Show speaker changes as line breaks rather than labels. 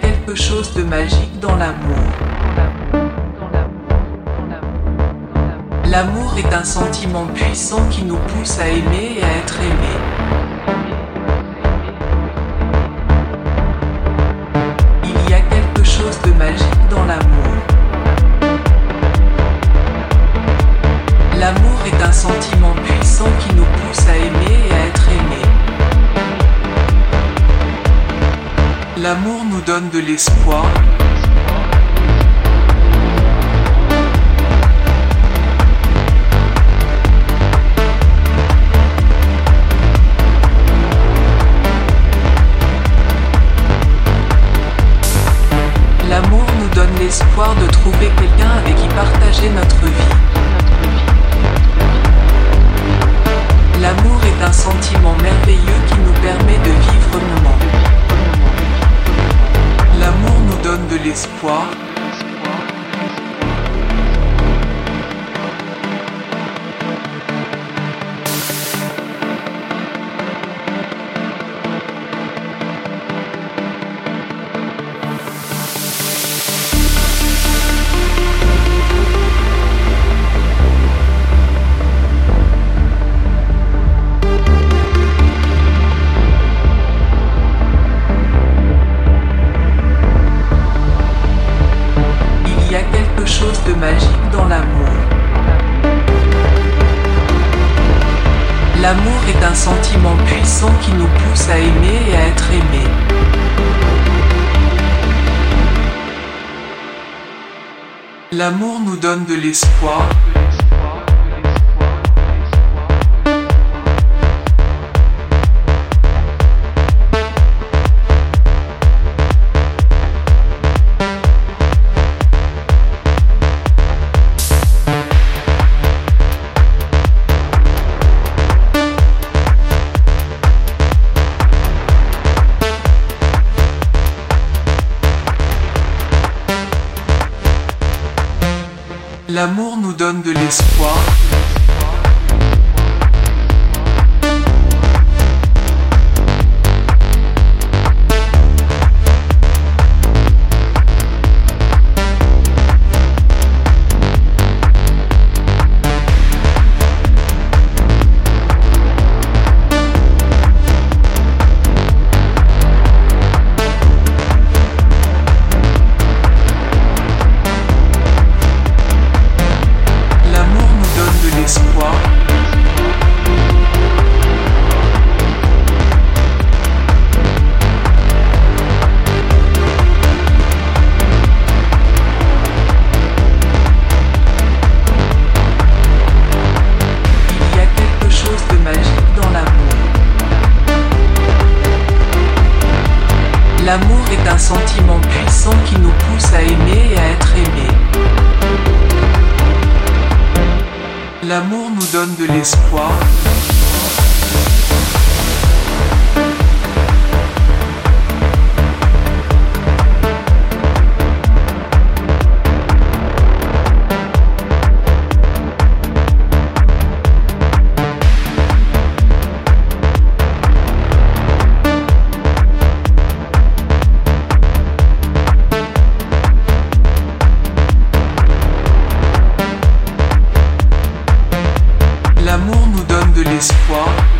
Quelque chose de magique dans l'amour. L'amour est un sentiment puissant qui nous pousse à aimer et à être aimé. Il y a quelque chose de magique dans l'amour. L'amour est un sentiment puissant qui nous pousse à aimer L'amour nous donne de l'espoir. Magique dans l'amour. L'amour est un sentiment puissant qui nous pousse à aimer et à être aimé. L'amour nous donne de l'espoir. L'amour nous donne de l'espoir. Un sentiment puissant qui nous pousse à aimer et à être aimé. L'amour nous donne de l'espoir. d'espoir